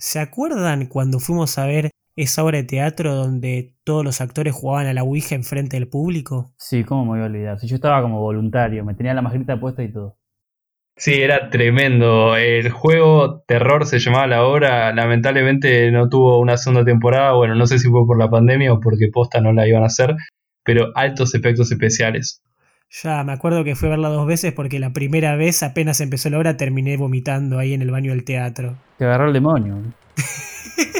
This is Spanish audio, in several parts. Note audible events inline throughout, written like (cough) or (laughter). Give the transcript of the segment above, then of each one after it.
¿Se acuerdan cuando fuimos a ver esa obra de teatro donde todos los actores jugaban a la Ouija enfrente del público? Sí, ¿cómo me voy a olvidar? Si yo estaba como voluntario, me tenía la mascarita puesta y todo. Sí, era tremendo. El juego Terror se llamaba la obra. Lamentablemente no tuvo una segunda temporada. Bueno, no sé si fue por la pandemia o porque posta no la iban a hacer. Pero altos efectos especiales. Ya, me acuerdo que fui a verla dos veces porque la primera vez apenas empezó la obra terminé vomitando ahí en el baño del teatro. Te agarró el demonio. (laughs)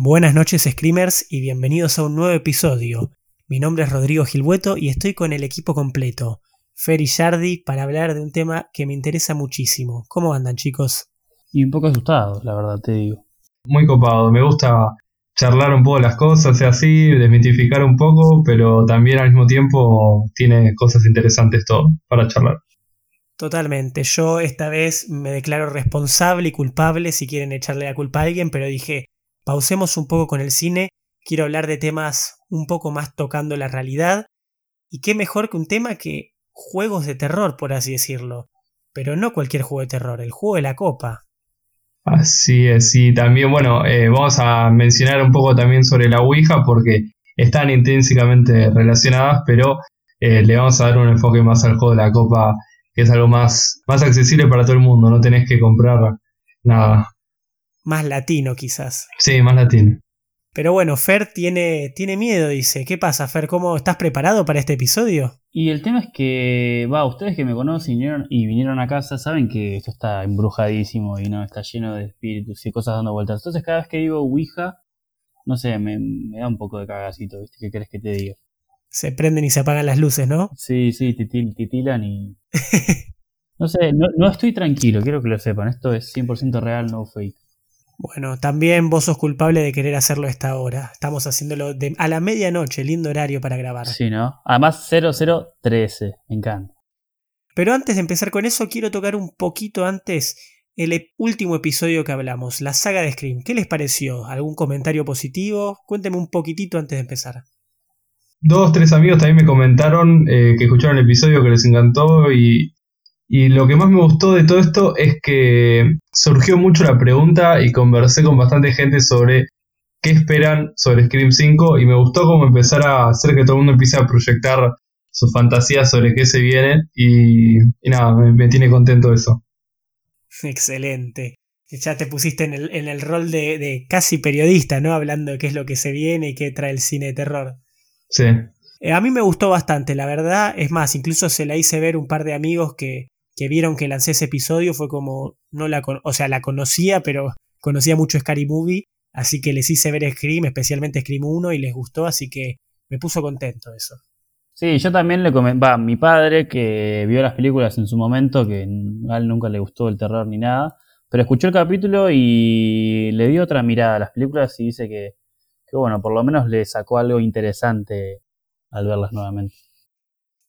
Buenas noches Screamers y bienvenidos a un nuevo episodio. Mi nombre es Rodrigo Gilbueto y estoy con el equipo completo, Fer y Jardi, para hablar de un tema que me interesa muchísimo. ¿Cómo andan chicos? Y un poco asustados, la verdad te digo. Muy copado, me gusta charlar un poco las cosas y así, desmitificar un poco, pero también al mismo tiempo tiene cosas interesantes todo para charlar. Totalmente, yo esta vez me declaro responsable y culpable si quieren echarle la culpa a alguien, pero dije, pausemos un poco con el cine, quiero hablar de temas un poco más tocando la realidad, y qué mejor que un tema que juegos de terror, por así decirlo, pero no cualquier juego de terror, el juego de la copa. Así es, y también, bueno, eh, vamos a mencionar un poco también sobre la Ouija porque están intrínsecamente relacionadas, pero eh, le vamos a dar un enfoque más al juego de la copa, que es algo más, más accesible para todo el mundo, no tenés que comprar nada más latino quizás. Sí, más latino. Pero bueno, Fer tiene, tiene miedo, dice. ¿Qué pasa, Fer? ¿Cómo estás preparado para este episodio? Y el tema es que, va, ustedes que me conocen y vinieron, y vinieron a casa saben que esto está embrujadísimo y no está lleno de espíritus y cosas dando vueltas. Entonces cada vez que digo Ouija, no sé, me, da un poco de cagacito, ¿viste? ¿Qué crees que te diga? Se prenden y se apagan las luces, ¿no? Sí, sí, titilan y... (laughs) no sé, no, no estoy tranquilo, quiero que lo sepan. Esto es 100% real, no fake. Bueno, también vos sos culpable de querer hacerlo a esta hora. Estamos haciéndolo a la medianoche, lindo horario para grabar. Sí, ¿no? Además 0013, me encanta. Pero antes de empezar con eso, quiero tocar un poquito antes el e-, último episodio que hablamos, la saga de Scream. ¿Qué les pareció? ¿Algún comentario positivo? Cuénteme un poquitito antes de empezar. Dos, tres amigos también me comentaron eh, que escucharon el episodio, que les encantó y y lo que más me gustó de todo esto es que surgió mucho la pregunta y conversé con bastante gente sobre qué esperan sobre Scream 5 y me gustó como empezar a hacer que todo el mundo empiece a proyectar sus fantasías sobre qué se viene y, nada, me, tiene contento eso. Excelente. Ya te pusiste en el, en el rol de, de, casi periodista, ¿no? Hablando de qué es lo que se viene y qué trae el cine de terror. Sí. Eh, a mí me gustó bastante, la verdad. Es más, incluso se la hice ver un par de amigos que, que vieron que lancé ese episodio fue como, no la, o sea, la conocía, pero conocía mucho Scary Movie, así que les hice ver Scream, especialmente Scream 1, y les gustó, así que me puso contento eso. Sí, yo también le comenté, va, mi padre que vio las películas en su momento, que a él nunca le gustó el terror ni nada, pero escuchó el capítulo y le dio otra mirada a las películas y dice que, que bueno, por lo menos le sacó algo interesante al verlas nuevamente.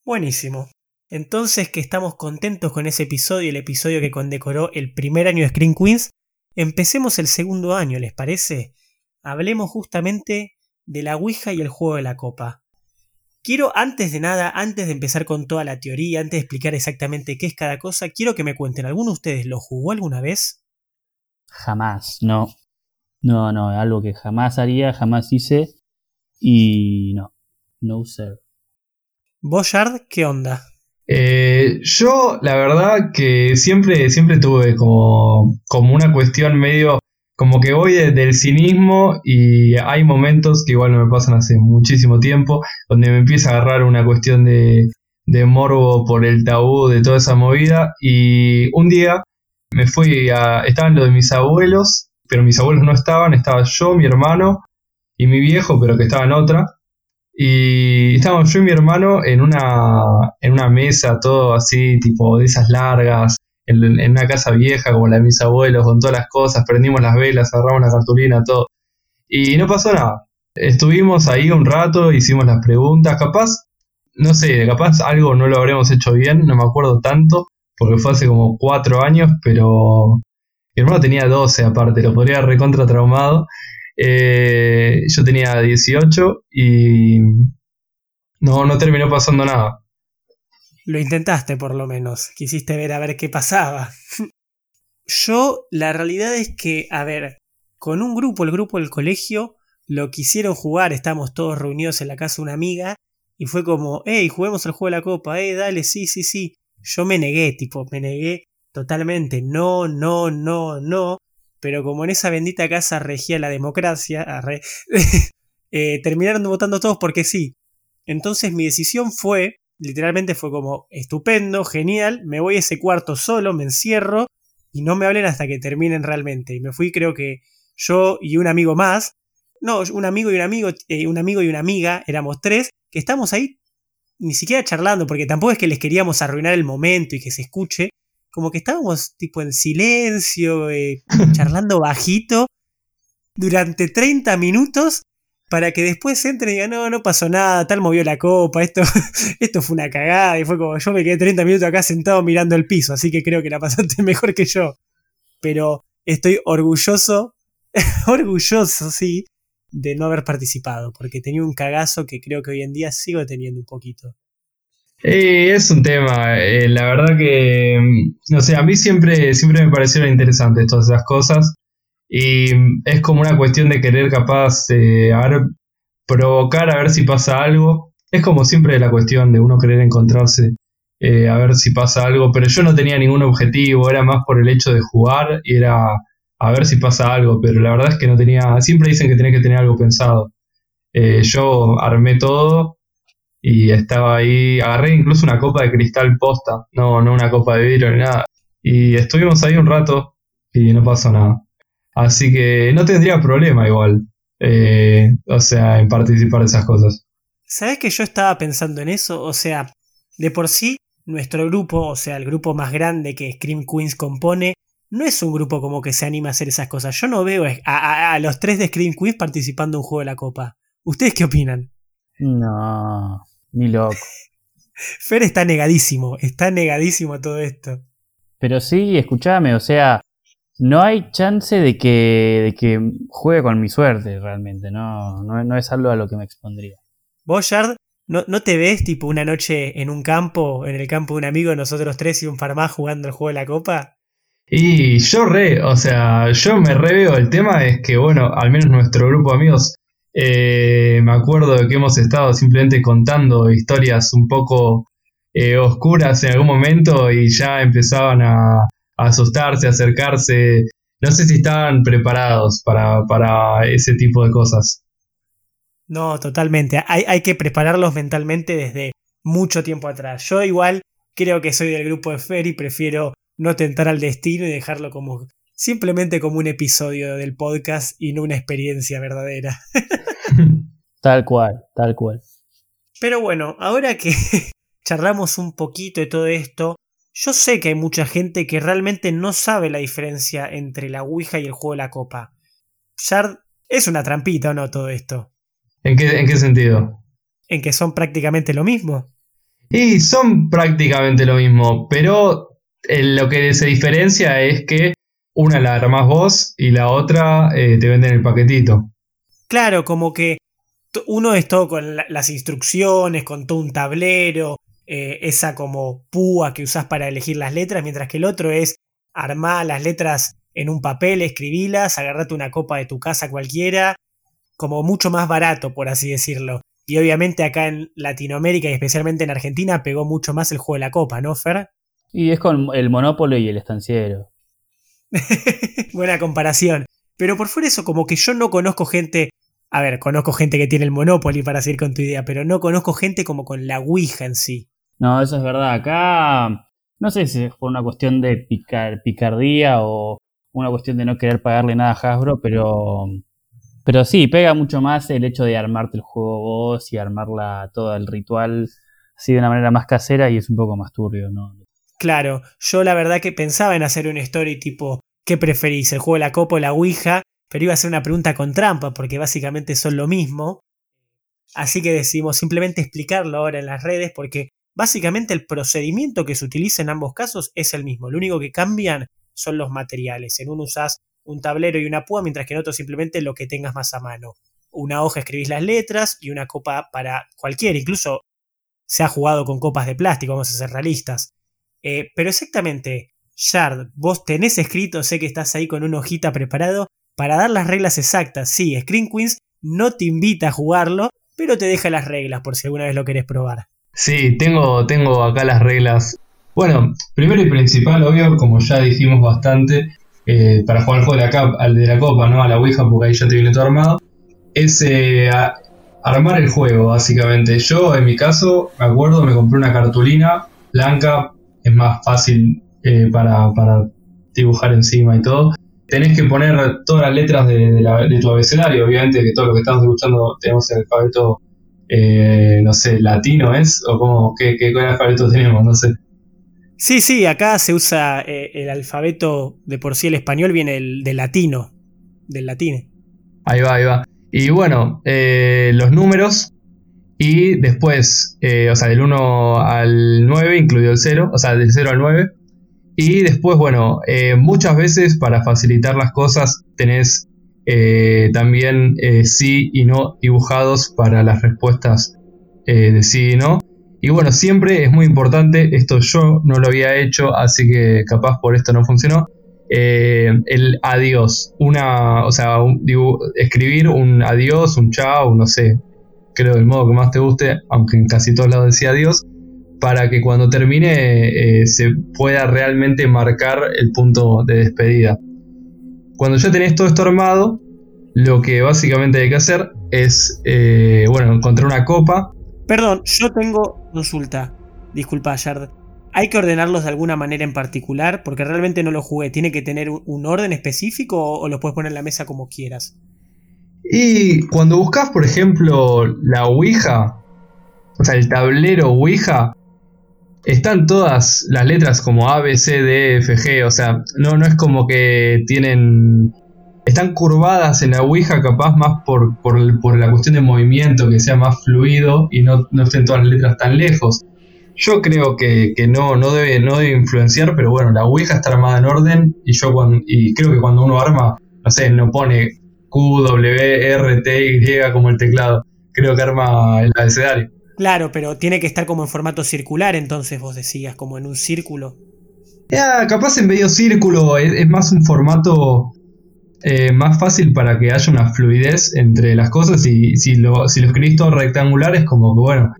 Buenísimo. Entonces que estamos contentos con ese episodio, el episodio que condecoró el primer año de Screen Queens, empecemos el segundo año, ¿les parece? Hablemos justamente de la Ouija y el juego de la copa. Quiero, antes de nada, antes de empezar con toda la teoría, antes de explicar exactamente qué es cada cosa, quiero que me cuenten, ¿alguno de ustedes lo jugó alguna vez? Jamás, no. No, no, algo que jamás haría, jamás hice y no, no sir. Boyard, ¿qué onda? Eh, yo, la verdad que siempre, siempre tuve como, como una cuestión medio, como que voy del cinismo y hay momentos que igual no me pasan hace muchísimo tiempo, donde me empieza a agarrar una cuestión de, de morbo por el tabú de toda esa movida y un día me fui a, estaban lo de mis abuelos, pero mis abuelos no estaban, estaba yo, mi hermano y mi viejo, pero que estaba en otra. Y estábamos yo y mi hermano en una, en una mesa, todo así, tipo de esas largas, en, una casa vieja como la de mis abuelos, con todas las cosas, prendimos las velas, agarramos la cartulina, todo. Y no pasó nada. Estuvimos ahí un rato, hicimos las preguntas, capaz, no sé, capaz algo no lo habremos hecho bien, no me acuerdo tanto, porque fue hace como cuatro años, pero mi hermano tenía 12 aparte, lo podría recontra traumado. Eh, yo tenía 18 y no, no terminó pasando nada. Lo intentaste por lo menos, quisiste ver a ver qué pasaba. (laughs) Yo, la realidad es que, a ver, con un grupo, el grupo del colegio, lo quisieron jugar, estamos todos reunidos en la casa de una amiga, y fue como, hey, juguemos el juego de la copa, hey, dale, sí, sí, sí. Yo me negué, tipo, me negué totalmente, no, no, no, no, pero como en esa bendita casa regía la democracia, (laughs) eh, terminaron votando todos porque sí. Entonces mi decisión fue literalmente fue como, estupendo, genial, me voy a ese cuarto solo, me encierro y no me hablen hasta que terminen realmente. Y me fui creo que yo y un amigo más, no, un amigo y un amigo, eh, un amigo y una amiga, éramos tres, que estamos ahí ni siquiera charlando, porque tampoco es que les queríamos arruinar el momento y que se escuche, como que estábamos tipo en silencio, eh, (laughs) charlando bajito, durante 30 minutos para que después entre y diga, no, no pasó nada, tal movió la copa, esto, (laughs) esto fue una cagada, y fue como yo me quedé 30 minutos acá sentado mirando el piso, así que creo que la pasaste (laughs) mejor que yo. Pero estoy orgulloso, orgulloso, sí, de no haber participado, porque tenía un cagazo que creo que hoy en día sigo teniendo un poquito. Es un tema, eh, la verdad que, no mm, sé, a mí siempre, siempre me parecieron interesantes todas esas cosas. Y es como una cuestión de querer capaz de provocar a ver si pasa algo. Es como siempre la cuestión de uno querer encontrarse eh, a ver si pasa algo, pero yo no tenía ningún objetivo, era más por el hecho de jugar y era a ver si pasa algo, pero la verdad es que no tenía, siempre dicen que tenés que tener algo pensado. Eh, yo armé todo y estaba ahí, agarré incluso una copa de cristal posta, no, no una copa de vidrio ni nada. Y estuvimos ahí un rato y no pasó nada. Así que no tendría problema igual. Eh, o sea, en participar de esas cosas. ¿Sabes que yo estaba pensando en eso? O sea, de por sí, nuestro grupo, o sea, el grupo más grande que Scream Queens compone, no es un grupo como que se anima a hacer esas cosas. Yo no veo a, a los tres de Scream Queens participando en un juego de la copa. ¿Ustedes qué opinan? No, ni loco. (laughs) Fer está negadísimo, está negadísimo a todo esto. Pero sí, escúchame, o sea, no hay chance de que, de que juegue con mi suerte realmente, no, no, es algo a lo que me expondría. ¿Vos, Yard, no, no te ves tipo una noche en un campo, en el campo de un amigo, nosotros tres y un farmá jugando el juego de la copa? Y yo re, o sea, yo me reveo, el tema es que, bueno, al menos nuestro grupo de amigos, eh, me acuerdo de que hemos estado simplemente contando historias un poco eh, oscuras en algún momento y ya empezaban a, asustarse, acercarse. No sé si estaban preparados para, para ese tipo de cosas. No, totalmente. Hay, hay, que prepararlos mentalmente desde mucho tiempo atrás. Yo igual creo que soy del grupo de Fer y prefiero no tentar al destino y dejarlo como simplemente como un episodio del podcast y no una experiencia verdadera. (laughs) (laughs) tal cual, tal cual. Pero bueno, ahora que (laughs) charlamos un poquito de todo esto, yo sé que hay mucha gente que realmente no sabe la diferencia entre la Ouija y el juego de la copa. Shard, es una trampita o no todo esto. ¿En qué, ¿En qué sentido? En que son prácticamente lo mismo. Y son prácticamente lo mismo, pero eh, lo que se diferencia es que una la armás vos y la otra eh, te venden el paquetito. Claro, como que uno es todo con las instrucciones, con todo un tablero, eh, esa como púa que usás para elegir las letras, mientras que el otro es armar las letras en un papel, escribilas, agarrate una copa de tu casa cualquiera, como mucho más barato, por así decirlo. Y obviamente acá en Latinoamérica y especialmente en Argentina pegó mucho más el juego de la copa, ¿no, Fer? Y es con el Monopoly y el estanciero. (laughs) Buena comparación. Pero por fuera eso, como que yo no conozco gente. A ver, conozco gente que tiene el Monopoly para seguir con tu idea, pero no conozco gente como con la Ouija en sí. No, eso es verdad. Acá no sé si es por una cuestión de picar, picardía o una cuestión de no querer pagarle nada a Hasbro, pero, pero sí, pega mucho más el hecho de armarte el juego vos y armarla todo el ritual así de una manera más casera y es un poco más turbio, ¿no? Claro, yo la verdad que pensaba en hacer una story tipo, ¿qué preferís? ¿El juego de la copa o la Ouija? Pero iba a ser una pregunta con trampa, porque básicamente son lo mismo. Así que decidimos simplemente explicarlo ahora en las redes, porque Básicamente el procedimiento que se utiliza en ambos casos es el mismo. Lo único que cambian son los materiales. En uno usas un tablero y una púa, mientras que en otro simplemente lo que tengas más a mano. Una hoja escribís las letras y una copa para cualquiera. Incluso se ha jugado con copas de plástico, vamos a ser realistas. Eh, pero exactamente, Shard, vos tenés escrito, sé que estás ahí con una hojita preparado para dar las reglas exactas. Sí, Screen Queens no te invita a jugarlo, pero te deja las reglas por si alguna vez lo querés probar. Sí, tengo, tengo acá las reglas. Bueno, primero y principal, obvio, como ya dijimos bastante, eh, para jugar el juego de la, al de la copa, ¿no? A la Ouija, porque ahí ya te viene todo armado, es eh, armar el juego, básicamente. Yo, en mi caso, me acuerdo, me compré una cartulina blanca, es más fácil eh, para, dibujar encima y todo. Tenés que poner todas las letras de, tu abecedario, obviamente, que todo lo que estamos escuchando tenemos el alfabeto, no sé, latino es, o como, ¿qué, qué alfabeto tenemos? No sé. Sí, sí, acá se usa eh, el alfabeto de por sí, el español viene del, latino, del latine. Ahí va, ahí va. Y bueno, eh, los números y después, eh, o sea, del 1 al 9, incluido el 0, o sea, del 0 al 9. Y después, bueno, muchas veces para facilitar las cosas tenés también sí y no dibujados para las respuestas de sí y no. Y bueno, siempre es muy importante, esto yo no lo había hecho, así que capaz por esto no funcionó. Eh, el adiós, una, o sea, escribir un adiós, un chao, no sé, creo del modo que más te guste, aunque en casi todos lados decía adiós, para que cuando termine eh, se pueda realmente marcar el punto de despedida. Cuando ya tenés todo esto armado, lo que básicamente hay que hacer es, eh, bueno, encontrar una copa, Perdón, yo tengo consulta. Disculpa, Yard. ¿Hay que ordenarlos de alguna manera en particular? Porque realmente no lo jugué. ¿Tiene que tener un orden específico o los puedes poner en la mesa como quieras? Y cuando buscas, por ejemplo, la Ouija, o sea, el tablero Ouija, están todas las letras como A, B, C, D, F, G. O sea, no, no es como que tienen están curvadas en la Ouija capaz más por, la cuestión de movimiento, que sea más fluido y no, estén todas las letras tan lejos. Yo creo que, no, no, debe, no debe influenciar, pero bueno, la Ouija está armada en orden y yo cuando, y creo que cuando uno arma, no sé, no pone Q, W, R, T, Y como el teclado. Creo que arma el abecedario. Claro, pero tiene que estar como en formato circular, entonces vos decías, como en un círculo. Ya, capaz en medio círculo, es más un formato eh, más fácil para que haya una fluidez entre las cosas y si lo, si lo escribís todo rectangular es como que bueno,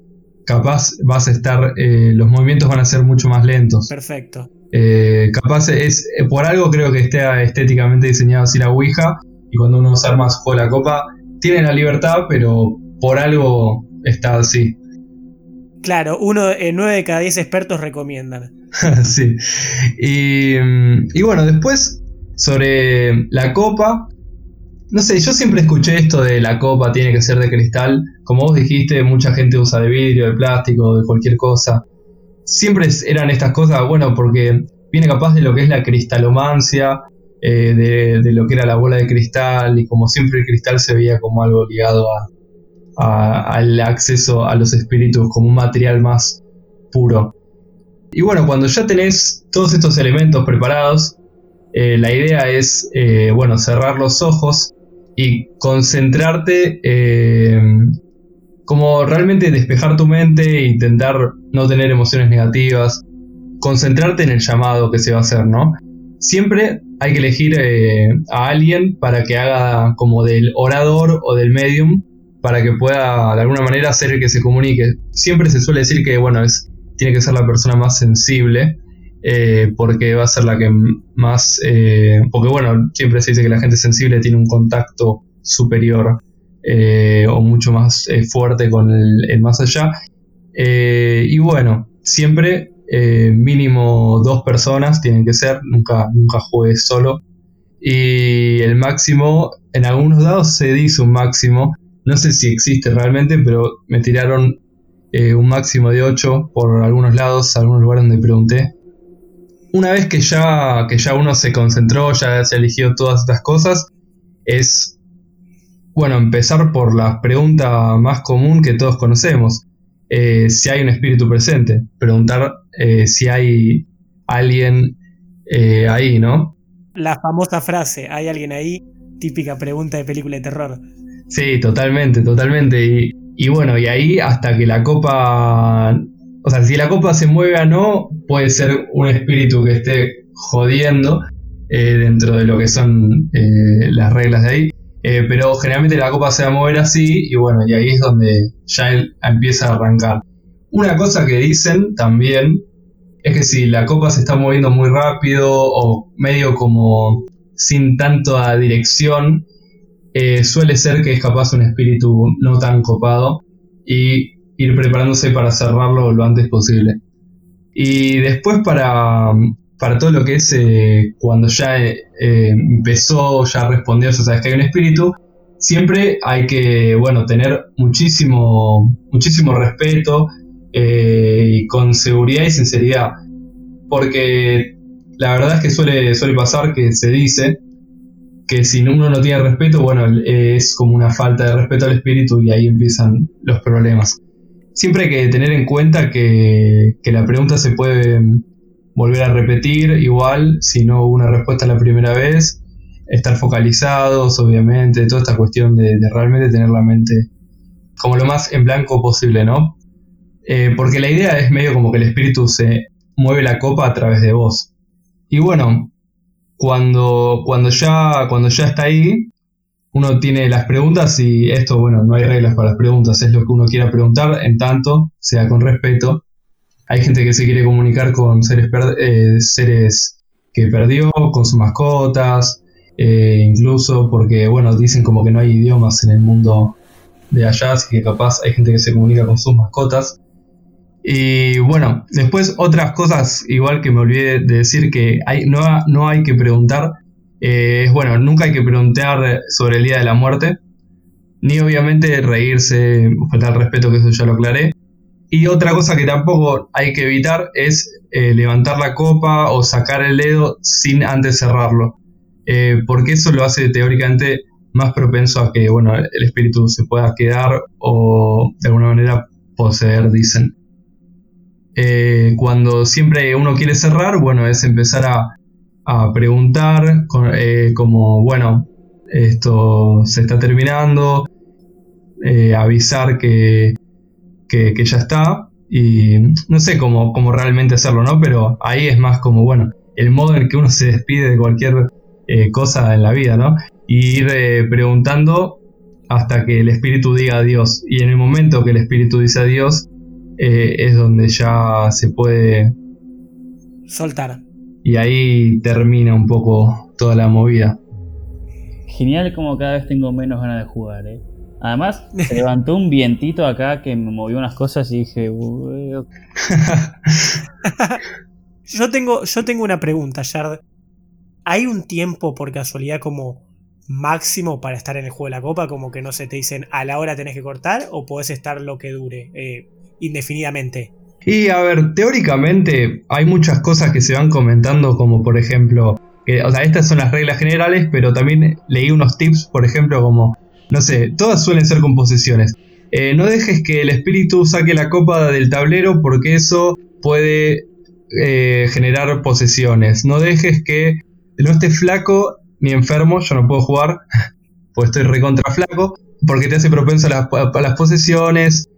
capaz vas a estar, eh, los movimientos van a ser mucho más lentos. Perfecto. Eh, capaz es, por algo creo que esté estéticamente diseñado así la Ouija y cuando uno se arma su la copa, tiene la libertad, pero por algo está así. Claro, uno, nueve de cada diez expertos recomiendan. (laughs) sí. Y, mm, y bueno, después sobre la copa. No sé, yo siempre escuché esto de la copa tiene que ser de cristal. Como vos dijiste, mucha gente usa de vidrio, de plástico, de cualquier cosa. Siempre eran estas cosas, bueno, porque viene capaz de lo que es la cristalomancia, eh, de, lo que era la bola de cristal, y como siempre el cristal se veía como algo ligado al acceso a los espíritus, como un material más puro. Y bueno, cuando ya tenés todos estos elementos preparados, eh, la idea es, eh, bueno, cerrar los ojos y concentrarte, eh, como realmente despejar tu mente e intentar no tener emociones negativas, concentrarte en el llamado que se va a hacer, ¿no? Siempre hay que elegir a alguien para que haga como del orador o del medium para que pueda de alguna manera el que se comunique. Siempre se suele decir que, bueno, es, tiene que ser la persona más sensible eh, porque va a ser la que más, eh, porque bueno, siempre se dice que la gente sensible tiene un contacto superior eh, o mucho más fuerte con el, más allá. y bueno, siempre mínimo dos personas tienen que ser, nunca, nunca juegues solo. Y el máximo, en algunos dados se dice un máximo, no sé si existe realmente, pero me tiraron un máximo de 8 por algunos lados, algunos lugares donde pregunté una vez que ya, que ya uno se concentró, ya se eligió todas estas cosas, es, bueno, empezar por la pregunta más común que todos conocemos. eh, si hay un espíritu presente, preguntar eh, si hay alguien eh, ahí, ¿no? La famosa frase, ¿hay alguien ahí? Típica pregunta de película de terror. Sí, totalmente, totalmente. Y, bueno, y ahí hasta que la copa, o sea, si la copa se mueve o no, puede ser un espíritu que esté jodiendo dentro de lo que son las reglas de ahí. Eh, pero generalmente la copa se va a mover así y bueno, y ahí es donde ya él empieza a arrancar. Una cosa que dicen también es que si la copa se está moviendo muy rápido o medio como sin tanta dirección, eh, suele ser que es capaz un espíritu no tan copado y ir preparándose para cerrarlo lo antes posible. Y después para, para todo lo que es eh, cuando ya eh, empezó, ya respondió, o sea, que hay un espíritu, siempre hay que, bueno, tener muchísimo, muchísimo respeto y con seguridad y sinceridad. Porque la verdad es que suele, suele pasar que se dice que si uno no tiene respeto, bueno, es como una falta de respeto al espíritu y ahí empiezan los problemas. Siempre hay que tener en cuenta que, que la pregunta se puede volver a repetir igual si no hubo una respuesta la primera vez, estar focalizados, obviamente, toda esta cuestión de, realmente tener la mente como lo más en blanco posible, ¿no? Eh, porque la idea es medio como que el espíritu se mueve la copa a través de vos. Y bueno, cuando, cuando, ya, cuando ya está ahí, uno tiene las preguntas y esto, bueno, no hay reglas para las preguntas, es lo que uno quiera preguntar, en tanto sea con respeto hay gente que se quiere comunicar con seres, eh, seres que perdió, con sus mascotas, eh, incluso porque, bueno, dicen como que no hay idiomas en el mundo de allá, así que capaz hay gente que se comunica con sus mascotas. Y bueno, después otras cosas, igual que me olvidé de decir que hay, no, no hay que preguntar, eh, bueno, nunca hay que preguntar sobre el día de la muerte, ni obviamente reírse, faltar respeto, que eso ya lo aclaré, y otra cosa que tampoco hay que evitar es eh, levantar la copa o sacar el dedo sin antes cerrarlo. Eh, porque eso lo hace teóricamente más propenso a que bueno, el espíritu se pueda quedar o de alguna manera poseer, dicen. Eh, cuando siempre uno quiere cerrar, bueno, es empezar a, preguntar como, bueno, esto se está terminando, avisar que, que, ya está. Y no sé cómo, cómo, realmente hacerlo, ¿no? Pero ahí es más como, bueno, el modo en que uno se despide de cualquier eh, cosa en la vida, ¿no? Y ir eh, preguntando hasta que el espíritu diga adiós. Y en el momento que el espíritu dice adiós, eh, es donde ya se puede soltar. Y ahí termina un poco toda la movida. Genial como cada vez tengo menos ganas de jugar, ¿eh? Además, (laughs) se levantó un vientito acá que me movió unas cosas y dije. (laughs) yo, tengo, yo tengo una pregunta, Yard. ¿Hay un tiempo por casualidad como máximo para estar en el juego de la copa? Como que no se te dicen a la hora tenés que cortar o podés estar lo que dure eh, indefinidamente. Y a ver, teóricamente hay muchas cosas que se van comentando, como por ejemplo, que, o sea, estas son las reglas generales, pero también leí unos tips, por ejemplo, como no sé, todas suelen ser composiciones. Eh, no dejes que el espíritu saque la copa del tablero porque eso puede eh, generar posesiones. No dejes que no esté flaco ni enfermo, yo no puedo jugar, (laughs) pues estoy recontra flaco, porque te hace propenso a las, posesiones.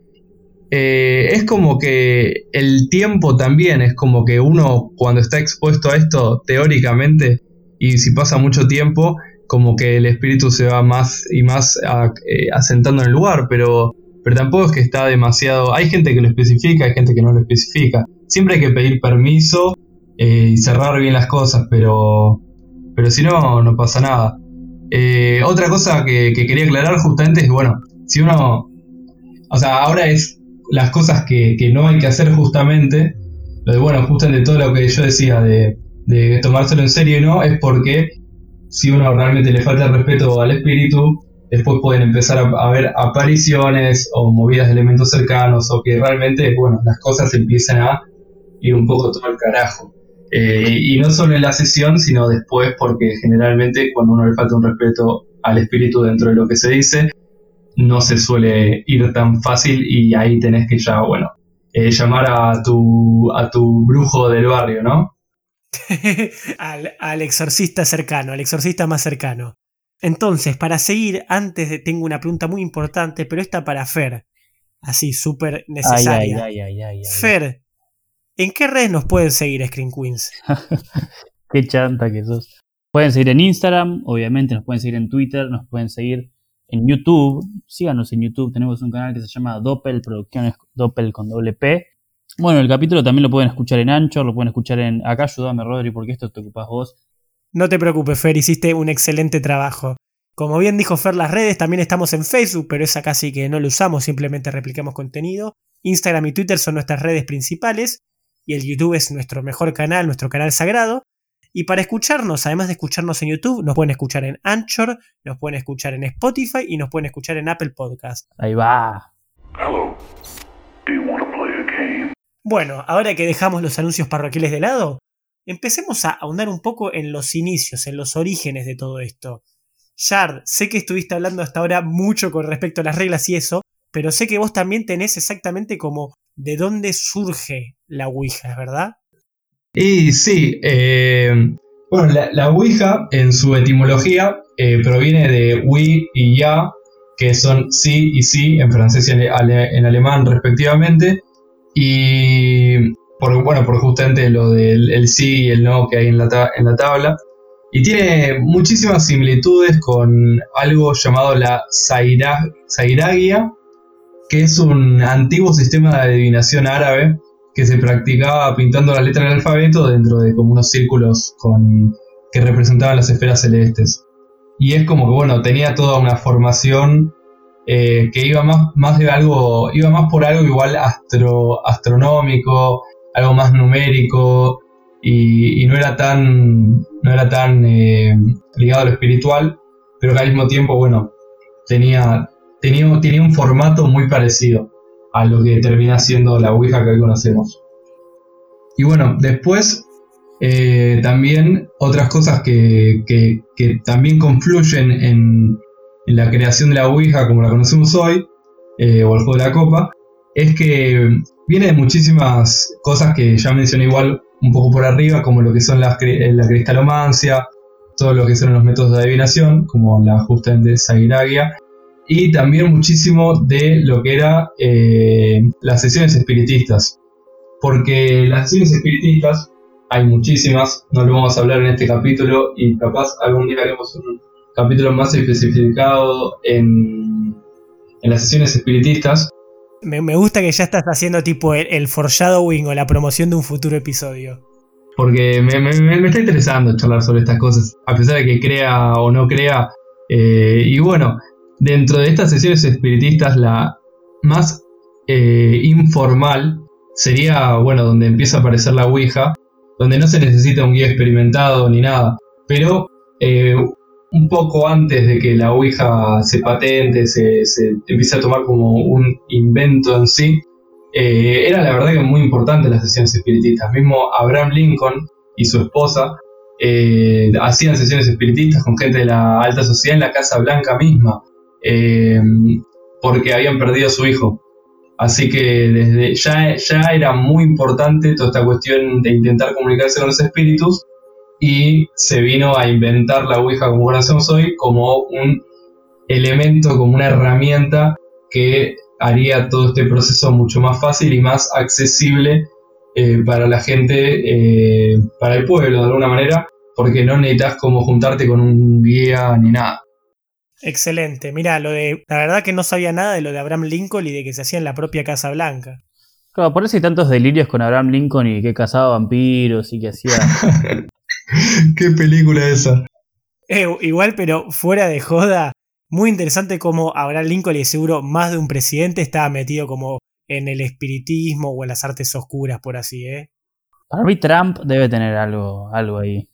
Eh, es como que el tiempo también, es como que uno cuando está expuesto a esto teóricamente, y si pasa mucho tiempo, como que el espíritu se va más y más eh, asentando en el lugar, pero, pero tampoco es que está demasiado... Hay gente que lo especifica, hay gente que no lo especifica. Siempre hay que pedir permiso eh, y cerrar bien las cosas, pero, pero si no, no pasa nada. Otra cosa que, quería aclarar justamente es, bueno, si uno... O sea, ahora es las cosas que, no hay que hacer justamente, lo de, bueno, justamente todo lo que yo decía de, de tomárselo en serio y no, es porque si uno realmente le falta el respeto al espíritu, después pueden empezar a, ver apariciones o movidas de elementos cercanos o que realmente, bueno, las cosas empiezan a ir un poco todo al carajo. Eh, y no solo en la sesión, sino después, porque generalmente cuando uno le falta un respeto al espíritu dentro de lo que se dice, no se suele ir tan fácil y ahí tenés que ya, bueno, eh, llamar a tu, a tu brujo del barrio, ¿no? (laughs) al, al, exorcista cercano, al exorcista más cercano. Entonces, para seguir, antes de, tengo una pregunta muy importante, pero esta para Fer. Así, súper necesaria. Ay, ay, ay, Fer, ¿en qué redes nos pueden seguir, Screen Queens? (laughs) qué chanta que sos. Pueden seguir en Instagram, obviamente, nos pueden seguir en Twitter, nos pueden seguir en YouTube. Síganos en YouTube, tenemos un canal que se llama Doppel Producciones Doppel con doble P. Bueno, el capítulo también lo pueden escuchar en Anchor, lo pueden escuchar en. Acá ayúdame, Rodri, porque esto te ocupas vos. No te preocupes, Fer, hiciste un excelente trabajo. Como bien dijo Fer, las redes también estamos en Facebook, pero esa casi que no lo usamos, simplemente replicamos contenido. Instagram y Twitter son nuestras redes principales y el YouTube es nuestro mejor canal, nuestro canal sagrado. Y para escucharnos, además de escucharnos en YouTube, nos pueden escuchar en Anchor, nos pueden escuchar en Spotify y nos pueden escuchar en Apple Podcast. Ahí va. Bueno, ahora que dejamos los anuncios parroquiales de lado, empecemos a ahondar un poco en los inicios, en los orígenes de todo esto. Shard, sé que estuviste hablando hasta ahora mucho con respecto a las reglas y eso, pero sé que vos también tenés exactamente como de dónde surge la Ouija, ¿verdad? Y sí, eh, bueno, la, Ouija en su etimología eh, proviene de Wi y Ya, que son sí y sí en francés y en alemán respectivamente, y por, bueno, por justamente lo del el sí y el no que hay en la, en la tabla. Y tiene muchísimas similitudes con algo llamado la Zairagia, que es un antiguo sistema de adivinación árabe que se practicaba pintando las letras del alfabeto dentro de como unos círculos con, que representaban las esferas celestes. Y es como que, bueno, tenía toda una formación eh, que iba más, más de algo, iba más por algo igual astro, astronómico, algo más numérico y, no era tan, no era tan eh, ligado a lo espiritual, pero que al mismo tiempo, bueno, tenía, tenía, tenía un formato muy parecido a lo que termina siendo la Ouija que hoy conocemos. Y bueno, después eh, también otras cosas que, que, también confluyen en, la creación de la Ouija como la conocemos hoy, eh, o el juego de la copa, es que viene de muchísimas cosas que ya mencioné igual un poco por arriba, como lo que son las, la cristalomancia, todo lo que son los métodos de adivinación, como la justamente Sairagia, y también muchísimo de lo que era eh, las sesiones espiritistas. Porque las sesiones espiritistas, hay muchísimas, no lo vamos a hablar en este capítulo y capaz algún día haremos un capítulo más especificado en, en las sesiones espiritistas. Me, gusta que ya estás haciendo tipo el, foreshadowing o la promoción de un futuro episodio. Porque me, me, está interesando charlar sobre estas cosas, a pesar de que crea o no crea. Eh, y bueno, Dentro de estas sesiones espiritistas, la más eh, informal sería, bueno, donde empieza a aparecer la Ouija, donde no se necesita un guía experimentado ni nada, pero eh, un poco antes de que la Ouija se patente, se, empiece a tomar como un invento en sí, eh, era la verdad que muy importante las sesiones espiritistas. Mismo Abraham Lincoln y su esposa hacían sesiones espiritistas con gente de la alta sociedad en la Casa Blanca misma. Eh, porque habían perdido a su hijo. Así que desde ya, ya era muy importante toda esta cuestión de intentar comunicarse con los espíritus y se vino a inventar la Ouija como conocemos hoy como un elemento, como una herramienta que haría todo este proceso mucho más fácil y más accesible eh, para la gente, eh, para el pueblo de alguna manera, porque no necesitas como juntarte con un guía ni nada. Excelente. Mira, lo de. La verdad que no sabía nada de lo de Abraham Lincoln y de que se hacía en la propia Casa Blanca. Claro, por eso hay tantos delirios con Abraham Lincoln y que cazaba vampiros y que hacía. (laughs) Qué película esa. Eh, igual, pero fuera de joda, muy interesante como Abraham Lincoln y seguro más de un presidente estaba metido como en el espiritismo o en las artes oscuras, por así, ¿eh? Para mí Trump debe tener algo, algo ahí.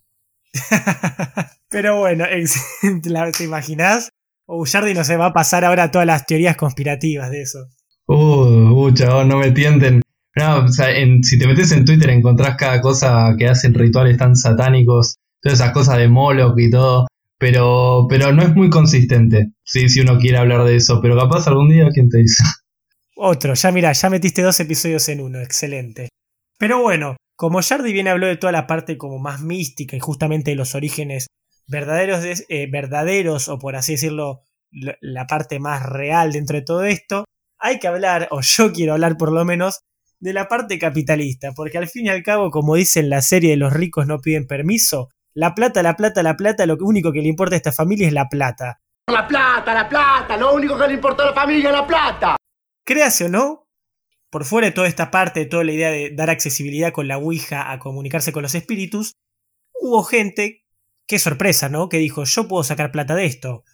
(laughs) pero bueno, (laughs) ¿te imaginas? O Jardi no se va a pasar ahora todas las teorías conspirativas de eso. Uh, uh chabón, no me tienten. No, o sea, si te metes en Twitter encontrás cada cosa que hacen rituales tan satánicos, todas esas cosas de Moloch y todo. pero, pero no es muy consistente, sí, si uno quiere hablar de eso, pero capaz algún día, ¿quién te dice? (laughs) Otro, ya mira, ya metiste dos episodios en uno, excelente. Pero bueno, como Jardy bien habló de toda la parte como más mística y justamente de los orígenes verdaderos, eh, verdaderos o por así decirlo, la parte más real dentro de todo esto, hay que hablar, o yo quiero hablar por lo menos, de la parte capitalista, porque al fin y al cabo, como dice en la serie de los ricos no piden permiso, la plata, la plata, la plata, lo único que le importa a esta familia es la plata. La plata, la plata, lo único que le importa a la familia es la plata. Créase o no, por fuera de toda esta parte, de toda la idea de dar accesibilidad con la Ouija a comunicarse con los espíritus, hubo gente, qué sorpresa, ¿no? Que dijo, yo puedo sacar plata de esto.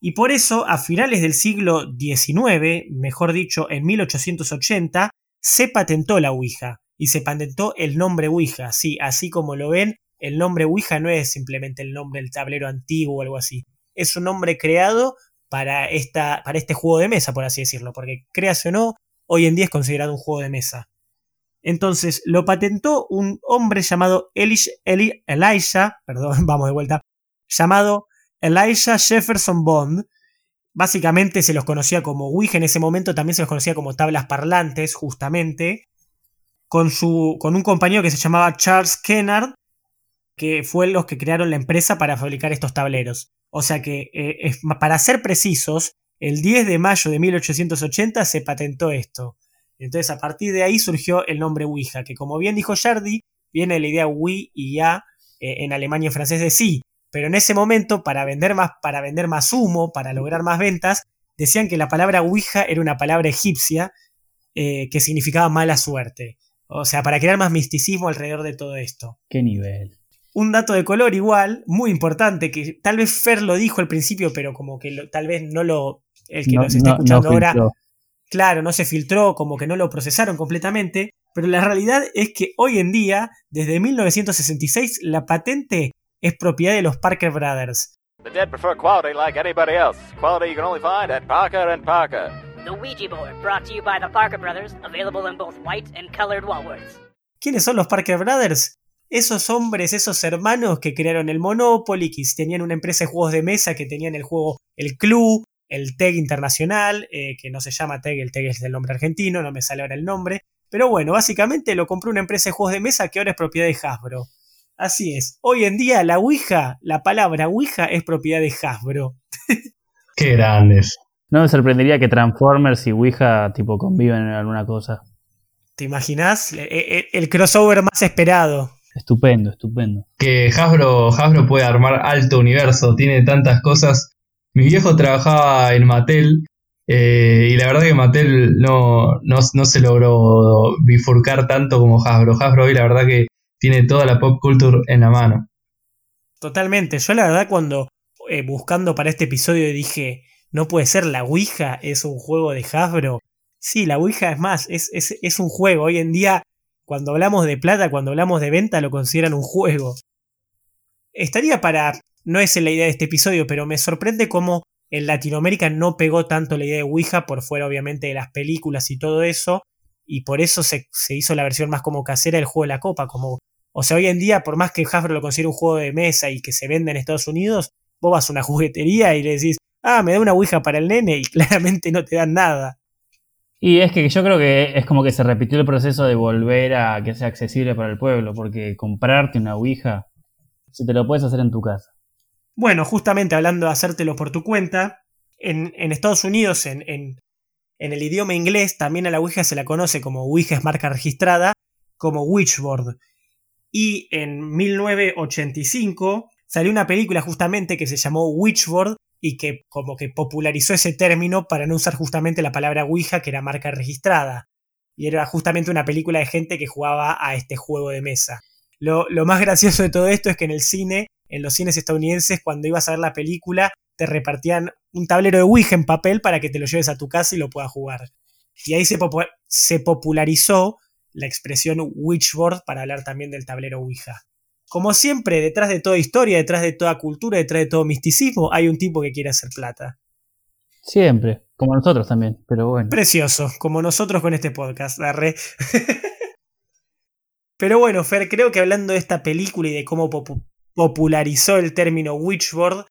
Y por eso, a finales del siglo XIX, mejor dicho, en 1880, se patentó la Ouija. Y se patentó el nombre Ouija. Sí, así como lo ven, el nombre Ouija no es simplemente el nombre del tablero antiguo o algo así. Es un nombre creado para, esta, para este juego de mesa, por así decirlo. Porque, créase o no, hoy en día es considerado un juego de mesa. Entonces lo patentó un hombre llamado Elish, Eli, Elijah, perdón, (laughs) vamos de vuelta, llamado Elijah Jefferson Bond. Básicamente se los conocía como Ouija en ese momento, también se los conocía como tablas parlantes, justamente, con, su, con un compañero que se llamaba Charles Kennard, que fue los que crearon la empresa para fabricar estos tableros. O sea que, eh, para ser precisos, el 10 de mayo de 1880 se patentó esto. Entonces a partir de ahí surgió el nombre Ouija, que como bien dijo Jardy, viene de la idea Wii y Ya eh, en alemán y francés de sí. Pero en ese momento, para vender más, para vender más humo, para lograr más ventas, decían que la palabra Ouija era una palabra egipcia eh, que significaba mala suerte. O sea, para crear más misticismo alrededor de todo esto. ¿Qué nivel? Un dato de color igual, muy importante, que tal vez Fer lo dijo al principio, pero como que tal vez no lo, el que nos está escuchando ahora, claro, no se filtró, como que no lo procesaron completamente, pero la realidad es que hoy en día, desde 1966, la patente es propiedad de los Parker Brothers. The dead prefer quality like anybody else. Quality you can only find at Parker and Parker. The Ouija board, brought to you by the Parker Brothers, available in both white and colored Walworths. ¿Quiénes son los Parker Brothers? Esos hombres, esos hermanos que crearon el Monopoly, que tenían una empresa de juegos de mesa, que tenían el juego El Club, el TEG internacional, eh, que no se llama TEG, el TEG es el nombre argentino, no me sale ahora el nombre. Pero bueno, básicamente lo compró una empresa de juegos de mesa que ahora es propiedad de Hasbro. Así es. Hoy en día la Ouija, la palabra Ouija es propiedad de Hasbro. Qué grandes. No me sorprendería que Transformers y Ouija tipo conviven en alguna cosa. ¿Te imaginas? E, e, el, crossover más esperado. Estupendo, estupendo. Que Hasbro, Hasbro puede armar alto universo, tiene tantas cosas mi viejo trabajaba en Mattel eh, y la verdad que Mattel no, no, se logró bifurcar tanto como Hasbro. Hasbro hoy la verdad que tiene toda la pop culture en la mano. Totalmente. Yo la verdad cuando eh, buscando para este episodio dije, no puede ser, la Ouija es un juego de Hasbro. Sí, la Ouija es más, es, es, es un juego. Hoy en día, cuando hablamos de plata, cuando hablamos de venta, lo consideran un juego. Estaría para no es la idea de este episodio, pero me sorprende cómo en Latinoamérica no pegó tanto la idea de Ouija, por fuera obviamente de las películas y todo eso, y por eso se, hizo la versión más como casera del juego de la copa, como, o sea, hoy en día, por más que Hasbro lo considere un juego de mesa y que se venda en Estados Unidos, vos vas a una (laughs) juguetería y le decís, ah, me da una Ouija para el nene, y (laughs) claramente no te dan nada. Y es que yo creo que es como que se repitió el proceso de volver a que sea accesible para el pueblo, porque comprarte una Ouija, se te lo puedes hacer en tu casa. Bueno, justamente hablando de hacértelo por tu cuenta, en, Estados Unidos, en, en, el idioma inglés, también a la Ouija se la conoce como Ouija es marca registrada, como Witchboard. Y en 1985 salió una película justamente que se llamó Witchboard y que como que popularizó ese término para no usar justamente la palabra Ouija que era marca registrada. Y era justamente una película de gente que jugaba a este juego de mesa. Lo, lo más gracioso de todo esto es que en el cine en los cines estadounidenses, cuando ibas a ver la película, te repartían un tablero de Ouija en papel para que te lo lleves a tu casa y lo puedas jugar. Y ahí se, se popularizó la expresión Witchboard para hablar también del tablero Ouija. Como siempre, detrás de toda historia, detrás de toda cultura, detrás de todo misticismo, hay un tipo que quiere hacer plata. Siempre, como nosotros también, pero bueno. Precioso, como nosotros con este podcast, (laughs) pero bueno, Fer, creo que hablando de esta película y de cómo popularizó el término witchboard,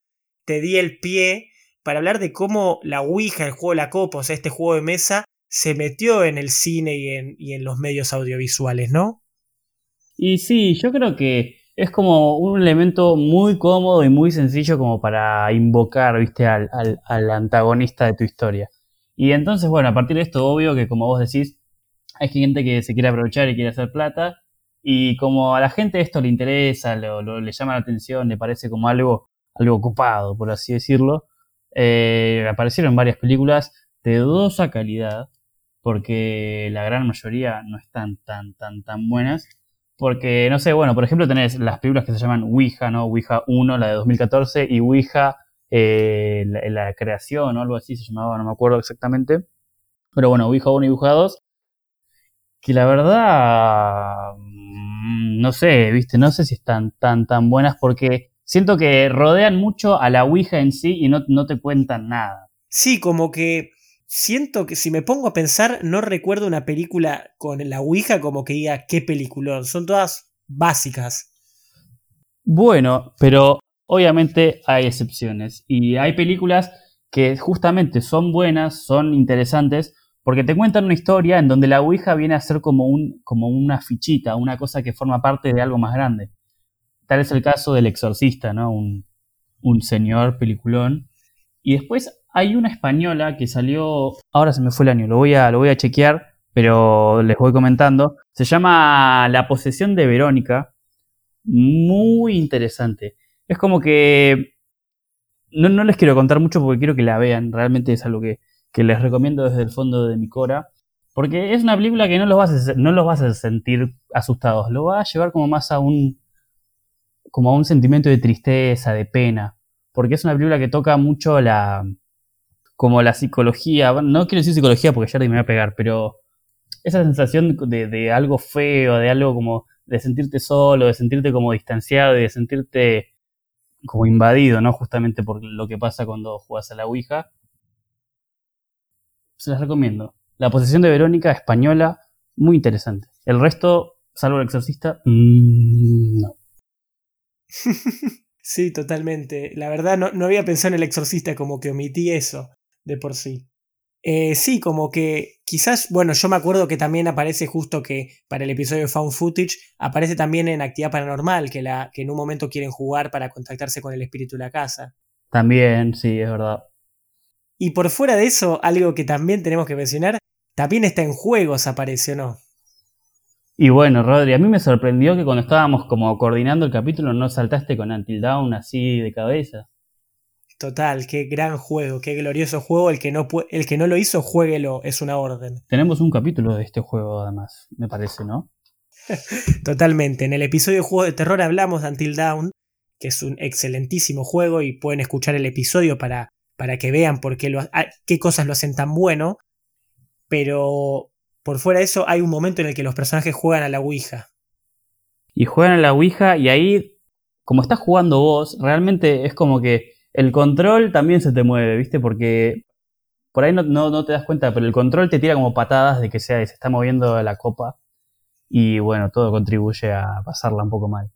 te di el pie para hablar de cómo la Ouija, el juego de la copa, o sea, este juego de mesa, se metió en el cine y en, los medios audiovisuales, ¿no? Y sí, yo creo que es como un elemento muy cómodo y muy sencillo como para invocar, viste, al, al, antagonista de tu historia. Y entonces, bueno, a partir de esto, obvio que como vos decís, hay gente que se quiere aprovechar y quiere hacer plata. Y como a la gente esto le interesa, lo, le llama la atención, le parece como algo, algo ocupado, por así decirlo, eh, aparecieron varias películas de dudosa calidad, porque la gran mayoría no están tan, tan, tan buenas. Porque, no sé, bueno, por ejemplo tenés las películas que se llaman Ouija, ¿no? Ouija 1, la de 2014, y Ouija, eh, la, creación o algo así se llamaba, no me acuerdo exactamente. Pero bueno, Ouija 1 y Ouija 2, que la verdad, no sé, viste, no sé si están tan, tan buenas porque siento que rodean mucho a la Ouija en sí y no, no te cuentan nada. Sí, como que siento que si me pongo a pensar, no recuerdo una película con la Ouija como que diga qué peliculón. Son todas básicas. Bueno, pero obviamente hay excepciones. Y hay películas que justamente son buenas, son interesantes, porque te cuentan una historia en donde la Ouija viene a ser como, un, como una fichita, una cosa que forma parte de algo más grande. Tal es el caso del exorcista, ¿no? Un, un señor peliculón. Y después hay una española que salió, ahora se me fue el año, lo voy a, lo voy a chequear, pero les voy comentando. Se llama La posesión de Verónica. Muy interesante. Es como que... No, no les quiero contar mucho porque quiero que la vean. Realmente es algo que, que les recomiendo desde el fondo de mi cora. Porque es una película que no los, vas a, no los vas a sentir asustados. Lo va a llevar como más a un... como a un sentimiento de tristeza, de pena. Porque es una película que toca mucho la como la psicología, no quiero decir psicología porque ya me voy a pegar, pero esa sensación de, de, algo feo, de algo como de sentirte solo, de sentirte como distanciado, de sentirte como invadido, ¿no? Justamente por lo que pasa cuando juegas a la Ouija. Se las recomiendo. La posesión de Verónica española, muy interesante. El resto, salvo el exorcista, mmm, no. (laughs) sí, totalmente. La verdad no, no había pensado en el exorcista, como que omití eso de por sí. Eh, sí, como que quizás, bueno, yo me acuerdo que también aparece justo que para el episodio Found Footage, aparece también en Actividad Paranormal, que, la, que en un momento quieren jugar para contactarse con el espíritu de la casa. También, sí, es verdad. Y por fuera de eso, algo que también tenemos que mencionar, también está en juegos, apareció, ¿no? Y bueno, Rodri, a mí me sorprendió que cuando estábamos como coordinando el capítulo no saltaste con Until Dawn así de cabeza. Total, qué gran juego, qué glorioso juego. El que no, el que no lo hizo, jueguelo, es una orden. Tenemos un capítulo de este juego, además, me parece, ¿no? (laughs) Totalmente. En el episodio de Juego de Terror hablamos de Until Dawn, que es un excelentísimo juego y pueden escuchar el episodio para, para que vean por qué, lo, qué cosas lo hacen tan bueno. Pero por fuera de eso, hay un momento en el que los personajes juegan a la Ouija. Y juegan a la Ouija y ahí, como estás jugando vos, realmente es como que el control también se te mueve, ¿viste? Porque por ahí no, no, no, te das cuenta, pero el control te tira como patadas de que sea, se está moviendo la copa. Y bueno, todo contribuye a pasarla un poco mal.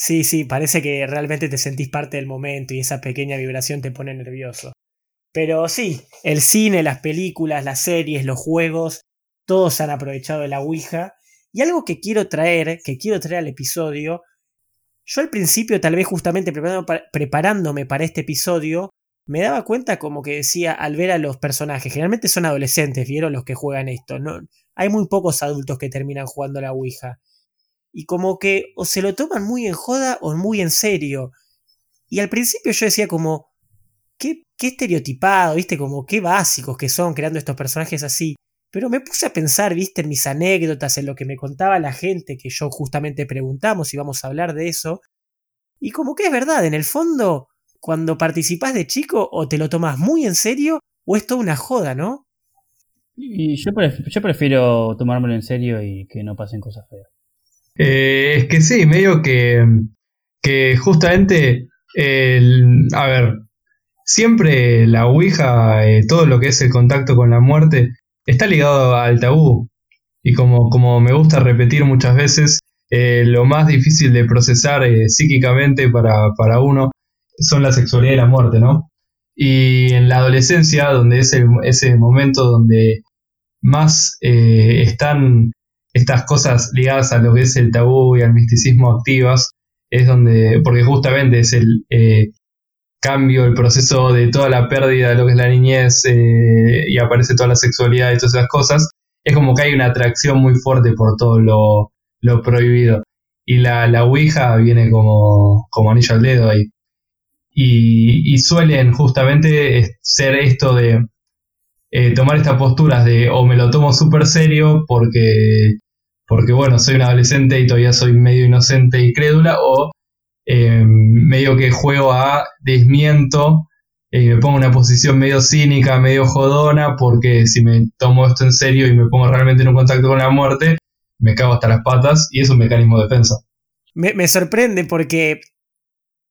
Sí, sí, parece que realmente te sentís parte del momento y esa pequeña vibración te pone nervioso. Pero sí, el cine, las películas, las series, los juegos, todos han aprovechado de la Ouija. Y algo que quiero traer, que quiero traer al episodio, yo al principio, tal vez justamente preparándome para este episodio, me daba cuenta como que decía al ver a los personajes, generalmente son adolescentes, vieron los que juegan esto, ¿no? Hay muy pocos adultos que terminan jugando la Ouija. Y como que o se lo toman muy en joda o muy en serio. Y al principio yo decía como, qué, qué estereotipado, viste, como qué básicos que son creando estos personajes así. Pero me puse a pensar, viste, en mis anécdotas, en lo que me contaba la gente, que yo justamente preguntamos y vamos a hablar de eso. Y como que es verdad, en el fondo, cuando participás de chico, o te lo tomas muy en serio, o es toda una joda, ¿no? Y yo, yo prefiero tomármelo en serio y que no pasen cosas feas. Eh, es que sí, medio que, que justamente, el, a ver, siempre la Ouija, eh, todo lo que es el contacto con la muerte, está ligado al tabú. Y como, como me gusta repetir muchas veces, eh, lo más difícil de procesar psíquicamente para, para, uno son la sexualidad y la muerte, ¿no? Y en la adolescencia, donde es ese momento donde más están estas cosas ligadas a lo que es el tabú y al misticismo activas, es donde, porque justamente es el eh, cambio, el proceso de toda la pérdida de lo que es la niñez eh, y aparece toda la sexualidad y todas esas cosas, es como que hay una atracción muy fuerte por todo lo, prohibido. Y la, la Ouija viene como, como anillo al dedo ahí. Y, y suelen justamente ser esto de eh, tomar estas posturas de o me lo tomo súper serio porque, porque, bueno, soy un adolescente y todavía soy medio inocente y crédula, o eh, medio que juego a desmiento, eh, me pongo una posición medio cínica, medio jodona, porque si me tomo esto en serio y me pongo realmente en un contacto con la muerte, me cago hasta las patas y es un mecanismo de defensa. Me, me sorprende porque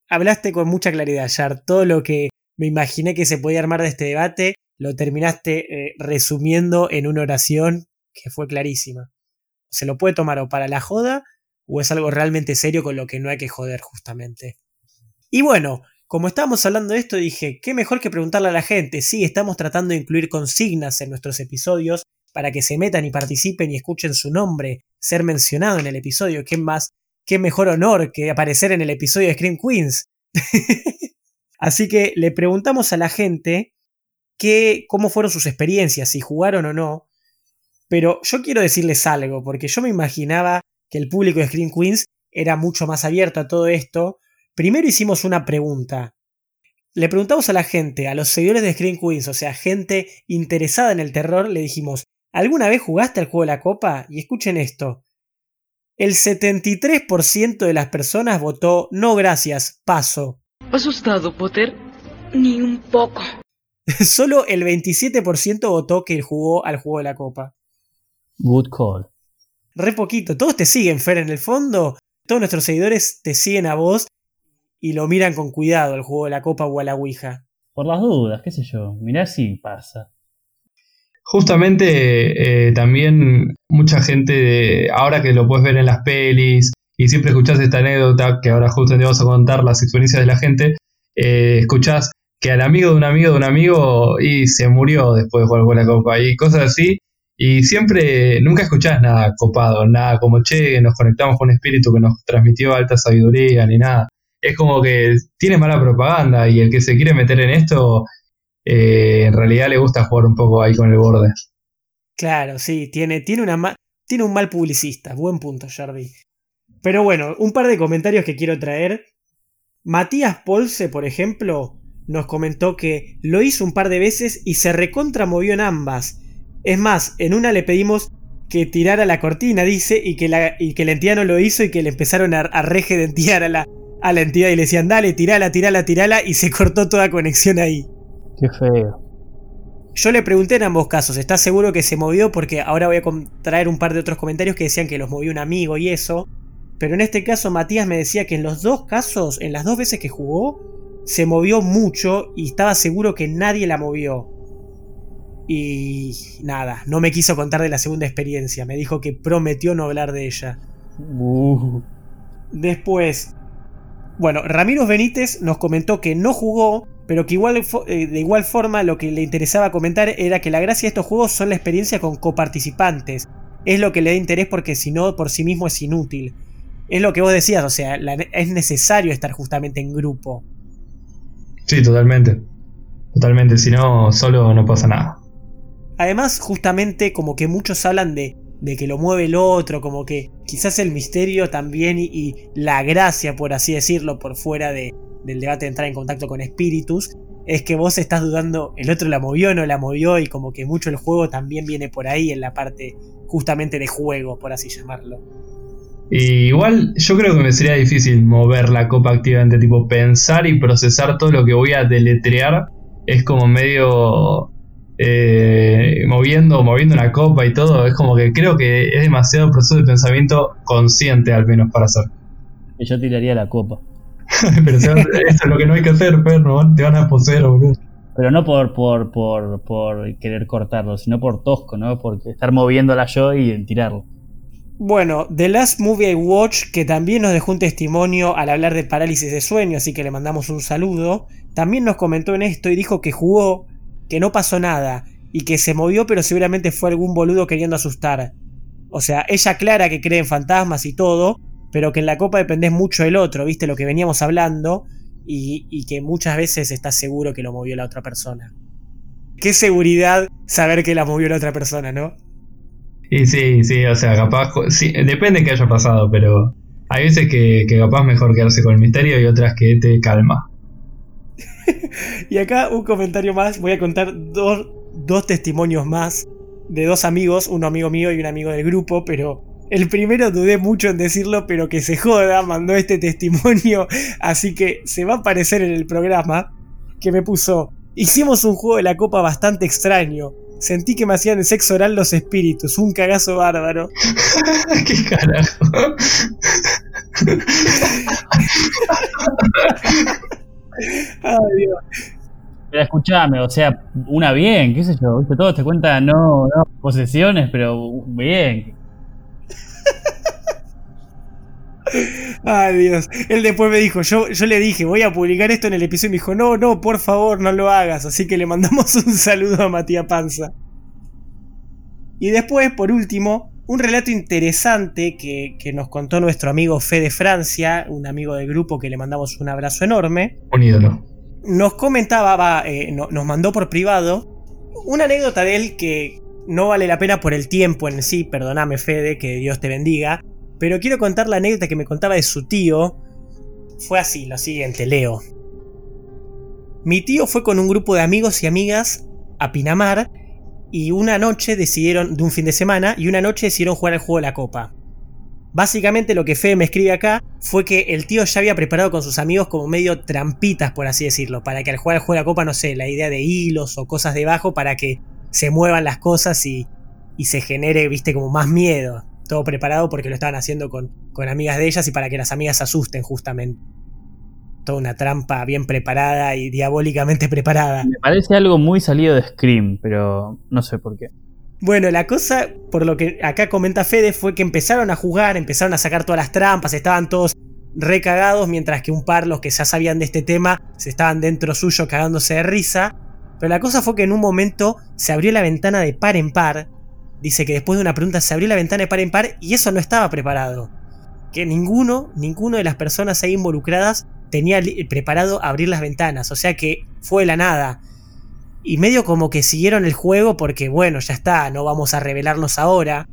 hablaste con mucha claridad, Yar. Todo lo que me imaginé que se podía armar de este debate lo terminaste eh, resumiendo en una oración que fue clarísima. Se lo puede tomar o para la joda o es algo realmente serio con lo que no hay que joder justamente. Y bueno, como estábamos hablando de esto, dije, qué mejor que preguntarle a la gente. Sí, estamos tratando de incluir consignas en nuestros episodios para que se metan y participen y escuchen su nombre ser mencionado en el episodio. ¿Qué más? ¿Qué mejor honor que aparecer en el episodio de Scream Queens? (laughs) Así que le preguntamos a la gente cómo fueron sus experiencias, si jugaron o no. Pero yo quiero decirles algo, porque yo me imaginaba que el público de Screen Queens era mucho más abierto a todo esto. Primero hicimos una pregunta. Le preguntamos a la gente, a los seguidores de Screen Queens, o sea, gente interesada en el terror, le dijimos, ¿alguna vez jugaste al juego de la copa? Y escuchen esto. El 73% de las personas votó no gracias, paso. ¿Asustado, Potter? Ni un poco. (laughs) Solo el 27% votó que jugó al juego de la copa. Good call. Re poquito. Todos te siguen, Fer, en el fondo. Todos nuestros seguidores te siguen a vos y lo miran con cuidado al juego de la copa o a la Ouija. Por las dudas, qué sé yo. Mirá si pasa. Justamente eh, también mucha gente, ahora que lo puedes ver en las pelis y siempre escuchás esta anécdota, que ahora justamente vamos a contar las experiencias de la gente, eh, escuchás que al amigo de un amigo de un amigo y se murió después de jugar con la copa y cosas así. Y siempre, nunca escuchás nada copado, nada como che, nos conectamos con un espíritu que nos transmitió alta sabiduría, ni nada. Es como que tiene mala propaganda y el que se quiere meter en esto, eh, en realidad le gusta jugar un poco ahí con el borde. Claro, sí, tiene, tiene, una tiene un mal publicista, buen punto, Jardy. Pero bueno, un par de comentarios que quiero traer. Matías Polse, por ejemplo, nos comentó que lo hizo un par de veces y se recontramovió en ambas. Es más, en una le pedimos que tirara la cortina, dice, y que la, y que la entidad no lo hizo y que le empezaron a, a regedentear a la, a la entidad y le decían, dale, tirala, tirala, tirala, y se (laughs) cortó toda conexión ahí. Qué feo. Yo le pregunté en ambos casos, ¿estás seguro que se movió? Porque ahora voy a traer un par de otros comentarios que decían que los movió un amigo y eso. Pero en este caso Matías me decía que en los dos casos, en las dos veces que jugó, se movió mucho y estaba seguro que nadie la movió. Y nada, no me quiso contar de la segunda experiencia, me dijo que prometió no hablar de ella. Uh. Después, bueno, Ramiro Benítez nos comentó que no jugó, pero que igual, eh, de igual forma lo que le interesaba comentar era que la gracia de estos juegos son la experiencia con coparticipantes. Es lo que le da interés porque si no, por sí mismo es inútil. Es lo que vos decías, o sea, es necesario estar justamente en grupo. Sí, totalmente. Totalmente, si no, solo no pasa nada. Además, justamente como que muchos hablan de, de que lo mueve el otro, como que quizás el misterio también y, la gracia, por así decirlo, por fuera de, del debate de entrar en contacto con espíritus, es que vos estás dudando, el otro la movió o no la movió, y como que mucho el juego también viene por ahí en la parte justamente de juego, por así llamarlo. Y igual yo creo que me sería difícil mover la copa activamente, tipo pensar y procesar todo lo que voy a deletrear es como medio eh, moviendo, moviendo la copa y todo, es como que creo que es demasiado proceso de pensamiento consciente al menos para hacer. Y yo tiraría la copa. (laughs) Pero eso es lo que no hay que hacer, perro, te van a poseer, boludo. Pero no por, por, por, por querer cortarlo, sino por tosco, ¿no? Por estar moviéndola yo y tirarlo. Bueno, The Last Movie I Watched, que también nos dejó un testimonio al hablar de parálisis de sueño, así que le mandamos un saludo, también nos comentó en esto y dijo que jugó, que no pasó nada, y que se movió pero seguramente fue algún boludo queriendo asustar. O sea, ella aclara que cree en fantasmas y todo, pero que en la copa dependés mucho del otro, viste lo que veníamos hablando, y, y que muchas veces estás seguro que lo movió la otra persona. Qué seguridad saber que la movió la otra persona, ¿no? Y sí, sí, o sea, capaz, depende de qué haya pasado, pero hay veces que, que capaz mejor quedarse con el misterio y otras que te calma. (laughs) y acá un comentario más, voy a contar dos, dos testimonios más de dos amigos, un amigo mío y un amigo del grupo, pero el primero dudé mucho en decirlo, pero que se joda, mandó este testimonio, (laughs) así que se va a aparecer en el programa, que me puso, hicimos un juego de la copa bastante extraño, Sentí que me hacían el sexo oral los espíritus, un cagazo bárbaro. (laughs) ¿Qué carajo? (laughs) Ay, Dios. Pero escuchame, o sea, una bien, qué sé yo, ¿viste? todos te cuentan no, no posesiones, pero bien. Ay, Dios. Él después me dijo, yo, yo le dije, voy a publicar esto en el episodio y me dijo, no, no, por favor, no lo hagas. Así que le mandamos (laughs) un saludo a Matías Panza. Y después, por último, un relato interesante que, que, nos contó nuestro amigo Fede Francia, un amigo del grupo que le mandamos un abrazo enorme. Un ídolo. Nos comentaba, va, eh, no, nos mandó por privado, una anécdota de él que no vale la pena por el tiempo en sí, perdóname Fede, que Dios te bendiga, pero quiero contar la anécdota que me contaba de su tío. Fue así, lo siguiente, leo. Mi tío fue con un grupo de amigos y amigas a Pinamar y una noche decidieron, de un fin de semana, y una noche decidieron jugar al juego de la copa. Básicamente lo que Fede me escribe acá fue que el tío ya había preparado con sus amigos como medio trampitas, por así decirlo, para que al jugar al juego de la copa, no sé, la idea de hilos o cosas debajo para que se muevan las cosas y, y se genere, viste, como más miedo todo preparado porque lo estaban haciendo con, con amigas de ellas y para que las amigas se asusten justamente. Toda una trampa bien preparada y diabólicamente (laughs) preparada. Me parece algo muy salido de Scream, pero no sé por qué. Bueno, la cosa, por lo que acá comenta Fede, fue que empezaron a jugar, empezaron a sacar todas las trampas, estaban todos recagados, mientras que un par, los que ya sabían de este tema, se estaban dentro suyo cagándose de risa. Pero la cosa fue que en un momento se abrió la ventana de par en par, Dice que después de una pregunta se abrió la ventana de par en par y eso no estaba preparado. Que ninguno, ninguno de las personas ahí involucradas tenía preparado abrir las ventanas. O sea que fue la nada. Y medio como que siguieron el juego porque bueno, ya está, no vamos a revelarnos ahora.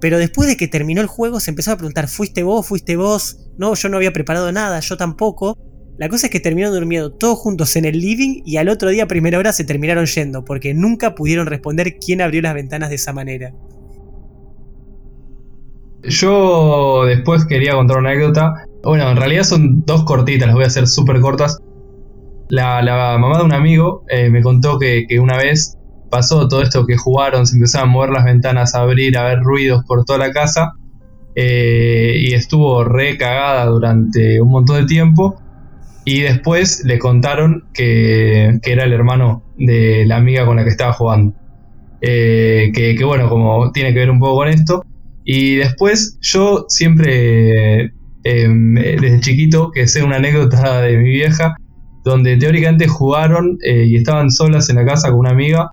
Pero después de que terminó el juego se empezó a preguntar, ¿fuiste vos? ¿Fuiste vos? No, yo no había preparado nada, yo tampoco. La cosa es que terminaron durmiendo todos juntos en el living y al otro día a primera hora se terminaron yendo porque nunca pudieron responder quién abrió las ventanas de esa manera. Yo después quería contar una anécdota. Bueno, en realidad son dos cortitas, las voy a hacer súper cortas. La, mamá de un amigo eh, me contó que, una vez pasó todo esto que jugaron, se empezaron a mover las ventanas, a abrir, a ver ruidos por toda la casa. Eh, y estuvo re cagada durante un montón de tiempo. Y después le contaron que, era el hermano de la amiga con la que estaba jugando. Eh, que, bueno, como tiene que ver un poco con esto. Y después yo siempre, em, desde chiquito, que sé una anécdota (laughs) de mi vieja, donde teóricamente jugaron eh, y estaban solas en la casa con una amiga.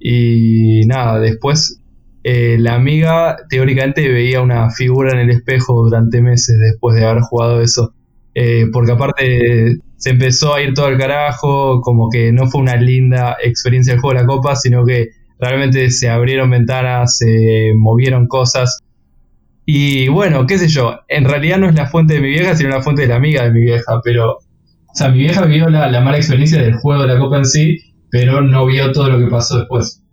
Y nada, después eh, la amiga teóricamente veía una figura en el espejo durante meses después de haber jugado eso. Eh, porque aparte se empezó a ir todo al carajo, como que no fue una linda experiencia el juego de la copa, sino que realmente se abrieron ventanas, se movieron cosas. Y bueno, qué sé yo, en realidad no es la fuente de mi vieja, sino la fuente de la amiga de mi vieja, pero... O sea, mi vieja vio la, la mala experiencia del juego de la copa en sí, pero no vio todo lo que pasó después.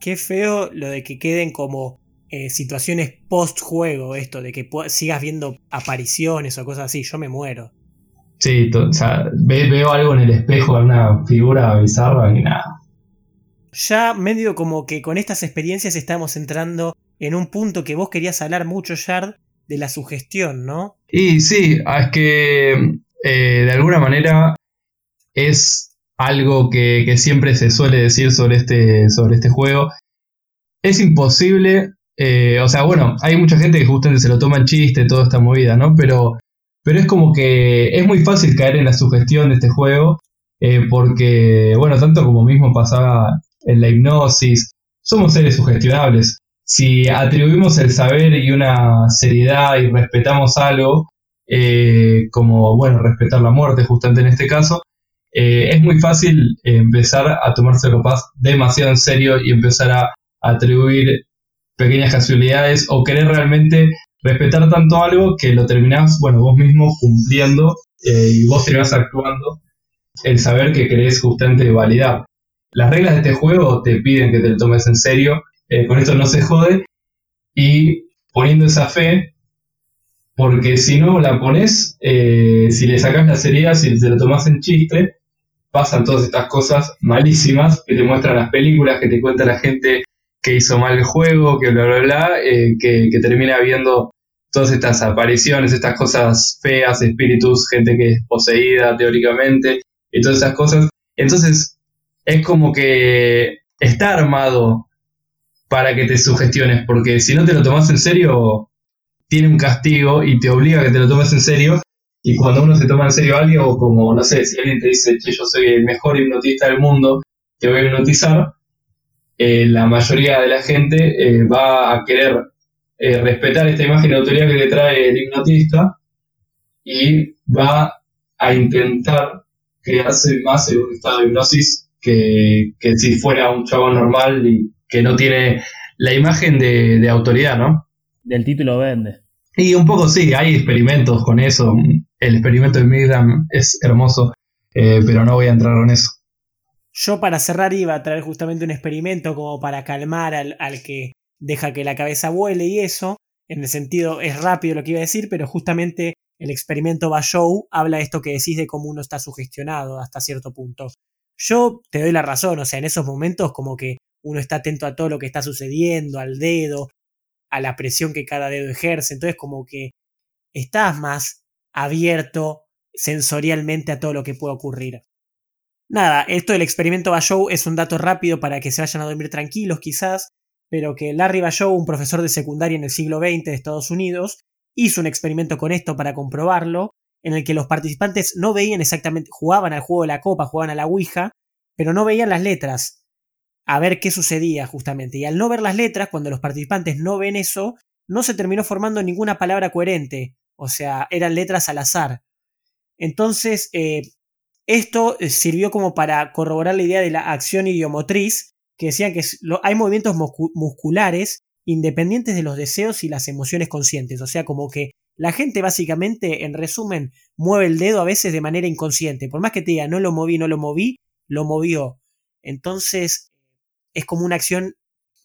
Qué feo lo de que queden como eh, situaciones post juego, esto de que sigas viendo apariciones o cosas así, yo me muero. Sí, o sea, veo algo en el espejo, una figura bizarra y nada. Ya medio como que con estas experiencias estamos entrando en un punto que vos querías hablar mucho, Yard, de la sugestión, ¿no? Y sí, ah, es que eh, de alguna manera es algo que, que, siempre se suele decir sobre este, sobre este juego. Es imposible Eh, o sea, bueno, hay mucha gente que justamente se lo toma en chiste, toda esta movida, ¿no? Pero, pero es como que es muy fácil caer en la sugestión de este juego, eh, porque, bueno, tanto como mismo pasaba en la hipnosis, somos seres sugestionables. Si atribuimos el saber y una seriedad y respetamos algo, eh, como, bueno, respetar la muerte, justamente en este caso, es muy fácil empezar a tomarse paz demasiado en serio y empezar a atribuir pequeñas casualidades o querer realmente respetar tanto algo que lo terminás, bueno, vos mismo cumpliendo eh, y vos terminás actuando el saber que querés justamente validar. Las reglas de este juego te piden que te lo tomes en serio, eh, con esto no se jode, y poniendo esa fe, porque si no la pones, eh, si le sacas la seriedad, si te lo tomas en chiste, pasan todas estas cosas malísimas que te muestran las películas, que te cuenta la gente que hizo mal el juego, que bla, bla, bla, eh, que, termina viendo todas estas apariciones, estas cosas feas, espíritus, gente que es poseída teóricamente, y todas esas cosas. Entonces, es como que está armado para que te sugestiones, porque si no te lo tomas en serio, tiene un castigo y te obliga a que te lo tomes en serio. Y cuando uno se toma en serio a alguien, o como, no sé, si alguien te dice, che, yo soy el mejor hipnotista del mundo, te voy a hipnotizar, eh, la mayoría de la gente eh, va a querer eh, respetar esta imagen de autoridad que le trae el hipnotista y va a intentar quedarse más en un estado de hipnosis que, si fuera un chavo normal y que no tiene la imagen de, autoridad, ¿no? Del título vende. Y un poco sí, hay experimentos con eso. El experimento de Milgram es hermoso, pero no voy a entrar en eso. Yo para cerrar iba a traer justamente un experimento como para calmar al, que deja que la cabeza vuele y eso. En el sentido, es rápido lo que iba a decir, pero justamente el experimento Bashow habla de esto que decís de cómo uno está sugestionado hasta cierto punto. Yo te doy la razón, o sea, en esos momentos como que uno está atento a todo lo que está sucediendo, al dedo, a la presión que cada dedo ejerce, entonces como que estás más abierto sensorialmente a todo lo que puede ocurrir. Nada, esto del experimento Bashow es un dato rápido para que se vayan a dormir tranquilos quizás, pero que Larry Bashow, un profesor de secundaria en el siglo XX de Estados Unidos, hizo un experimento con esto para comprobarlo, en el que los participantes no veían exactamente, jugaban al juego de la copa, jugaban a la Ouija, pero no veían las letras, a ver qué sucedía justamente. Y al no ver las letras, cuando los participantes no ven eso, no se terminó formando ninguna palabra coherente, o sea, eran letras al azar. Entonces, eh, esto eh, sirvió como para corroborar la idea de la acción idiomotriz, que decían que hay movimientos musculares independientes de los deseos y las emociones conscientes. O sea, como que la gente básicamente, en resumen, mueve el dedo a veces de manera inconsciente. Por más que te diga no lo moví, no lo moví, lo movió. Entonces, es como una acción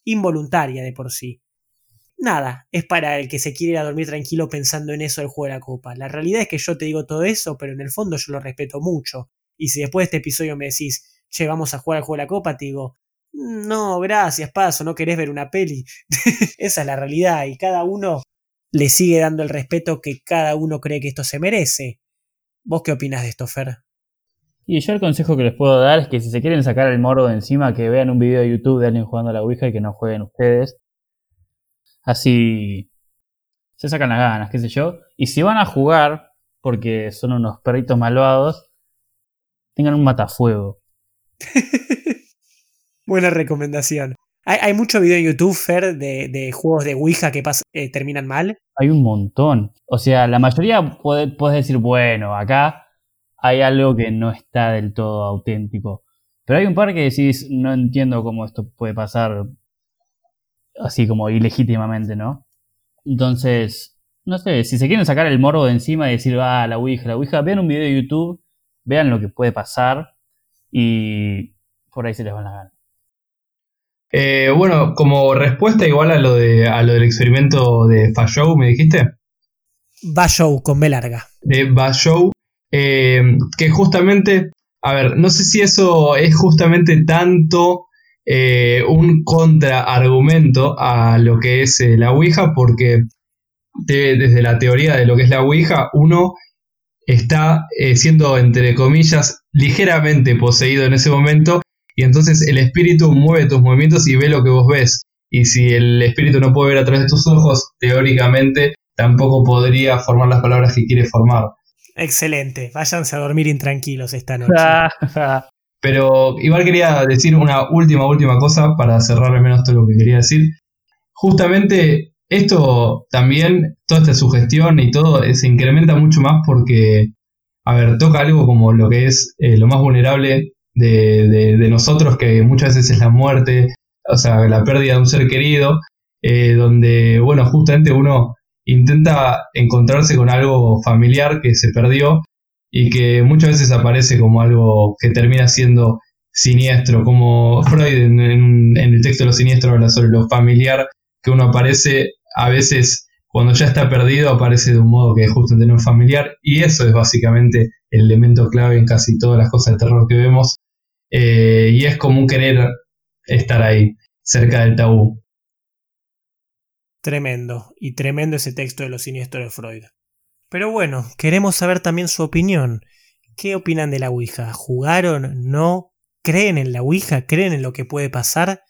involuntaria de por sí. Nada, es para el que se quiere ir a dormir tranquilo pensando en eso del juego de la copa. La realidad es que yo te digo todo eso, pero en el fondo yo lo respeto mucho. Y si después de este episodio me decís, che, vamos a jugar al juego de la copa, te digo, no, gracias, paso, no querés ver una peli. (laughs) Esa es la realidad y cada uno le sigue dando el respeto que cada uno cree que esto se merece. ¿Vos qué opinas de esto, Fer? Y yo el consejo que les puedo dar es que si se quieren sacar el morro de encima, que vean un video de YouTube de alguien jugando a la Ouija y que no jueguen ustedes. Así se sacan las ganas, qué sé yo. Y si van a jugar, porque son unos perritos malvados, tengan un matafuego. (laughs) Buena recomendación. Hay, mucho video en YouTube, Fer, de, juegos de Ouija que eh, terminan mal. Hay un montón. O sea, la mayoría puedes decir, bueno, acá hay algo que no está del todo auténtico. Pero hay un par que decís, no entiendo cómo esto puede pasar así como ilegítimamente, ¿no? Entonces, no sé, si se quieren sacar el morbo de encima y decir, ah, la Ouija, la Ouija, vean un video de YouTube, vean lo que puede pasar y por ahí se les van a ganar. Eh, bueno, como respuesta igual a lo, de, a lo del experimento de Fashow, ¿me dijiste? Bashow, con B larga. De Bashow, eh, que justamente, a ver, no sé si eso es justamente tanto eh, un contraargumento a lo que es eh, la Ouija, porque desde la teoría de lo que es la Ouija, uno está eh, siendo, entre comillas, ligeramente poseído en ese momento, y entonces el espíritu mueve tus movimientos y ve lo que vos ves. y si el espíritu no puede ver a través de tus ojos, teóricamente tampoco podría formar las palabras que quiere formar. Excelente, váyanse a dormir intranquilos esta noche. (laughs) Pero igual quería decir una última, última cosa para cerrar al menos todo lo que quería decir. Justamente esto también, toda esta sugestión y todo, se incrementa mucho más porque, a ver, toca algo como lo que es eh, lo más vulnerable de, nosotros, que muchas veces es la muerte, o sea, la pérdida de un ser querido, eh, donde, bueno, justamente uno intenta encontrarse con algo familiar que se perdió y que muchas veces aparece como algo que termina siendo siniestro, como Freud en, el texto de lo siniestro habla sobre lo familiar, que uno aparece a veces cuando ya está perdido, aparece de un modo que es justo en un familiar, y eso es básicamente el elemento clave en casi todas las cosas de terror que vemos, eh, y es como un querer estar ahí, cerca del tabú. Tremendo, y tremendo ese texto de lo siniestro de Freud. Pero bueno, queremos saber también su opinión. ¿Qué opinan de la Ouija? ¿Jugaron? ¿No? ¿Creen en la Ouija? ¿Creen en lo que puede pasar?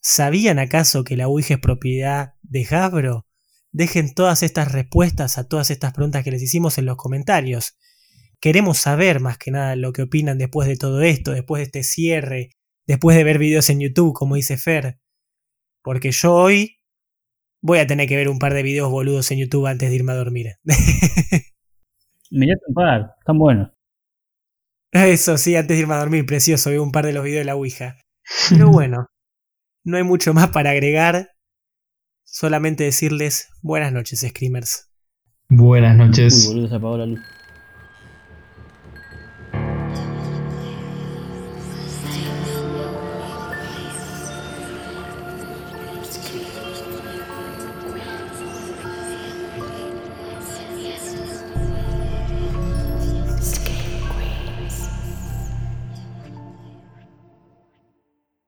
¿Sabían acaso que la Ouija es propiedad de Hasbro? Dejen todas estas respuestas a todas estas preguntas que les hicimos en los comentarios. Queremos saber más que nada lo que opinan después de todo esto, después de este cierre, después de ver videos en YouTube, como dice Fer. Porque yo hoy Voy a tener que ver un par de videos boludos en YouTube antes de irme a dormir. (laughs) Mirate un par, están buenos. Eso sí, antes de irme a dormir, precioso, veo un par de los videos de la Ouija. Pero (laughs) bueno, no hay mucho más para agregar. Solamente decirles buenas noches, Screamers. Buenas noches. Uy, boludo, se apagó la luz.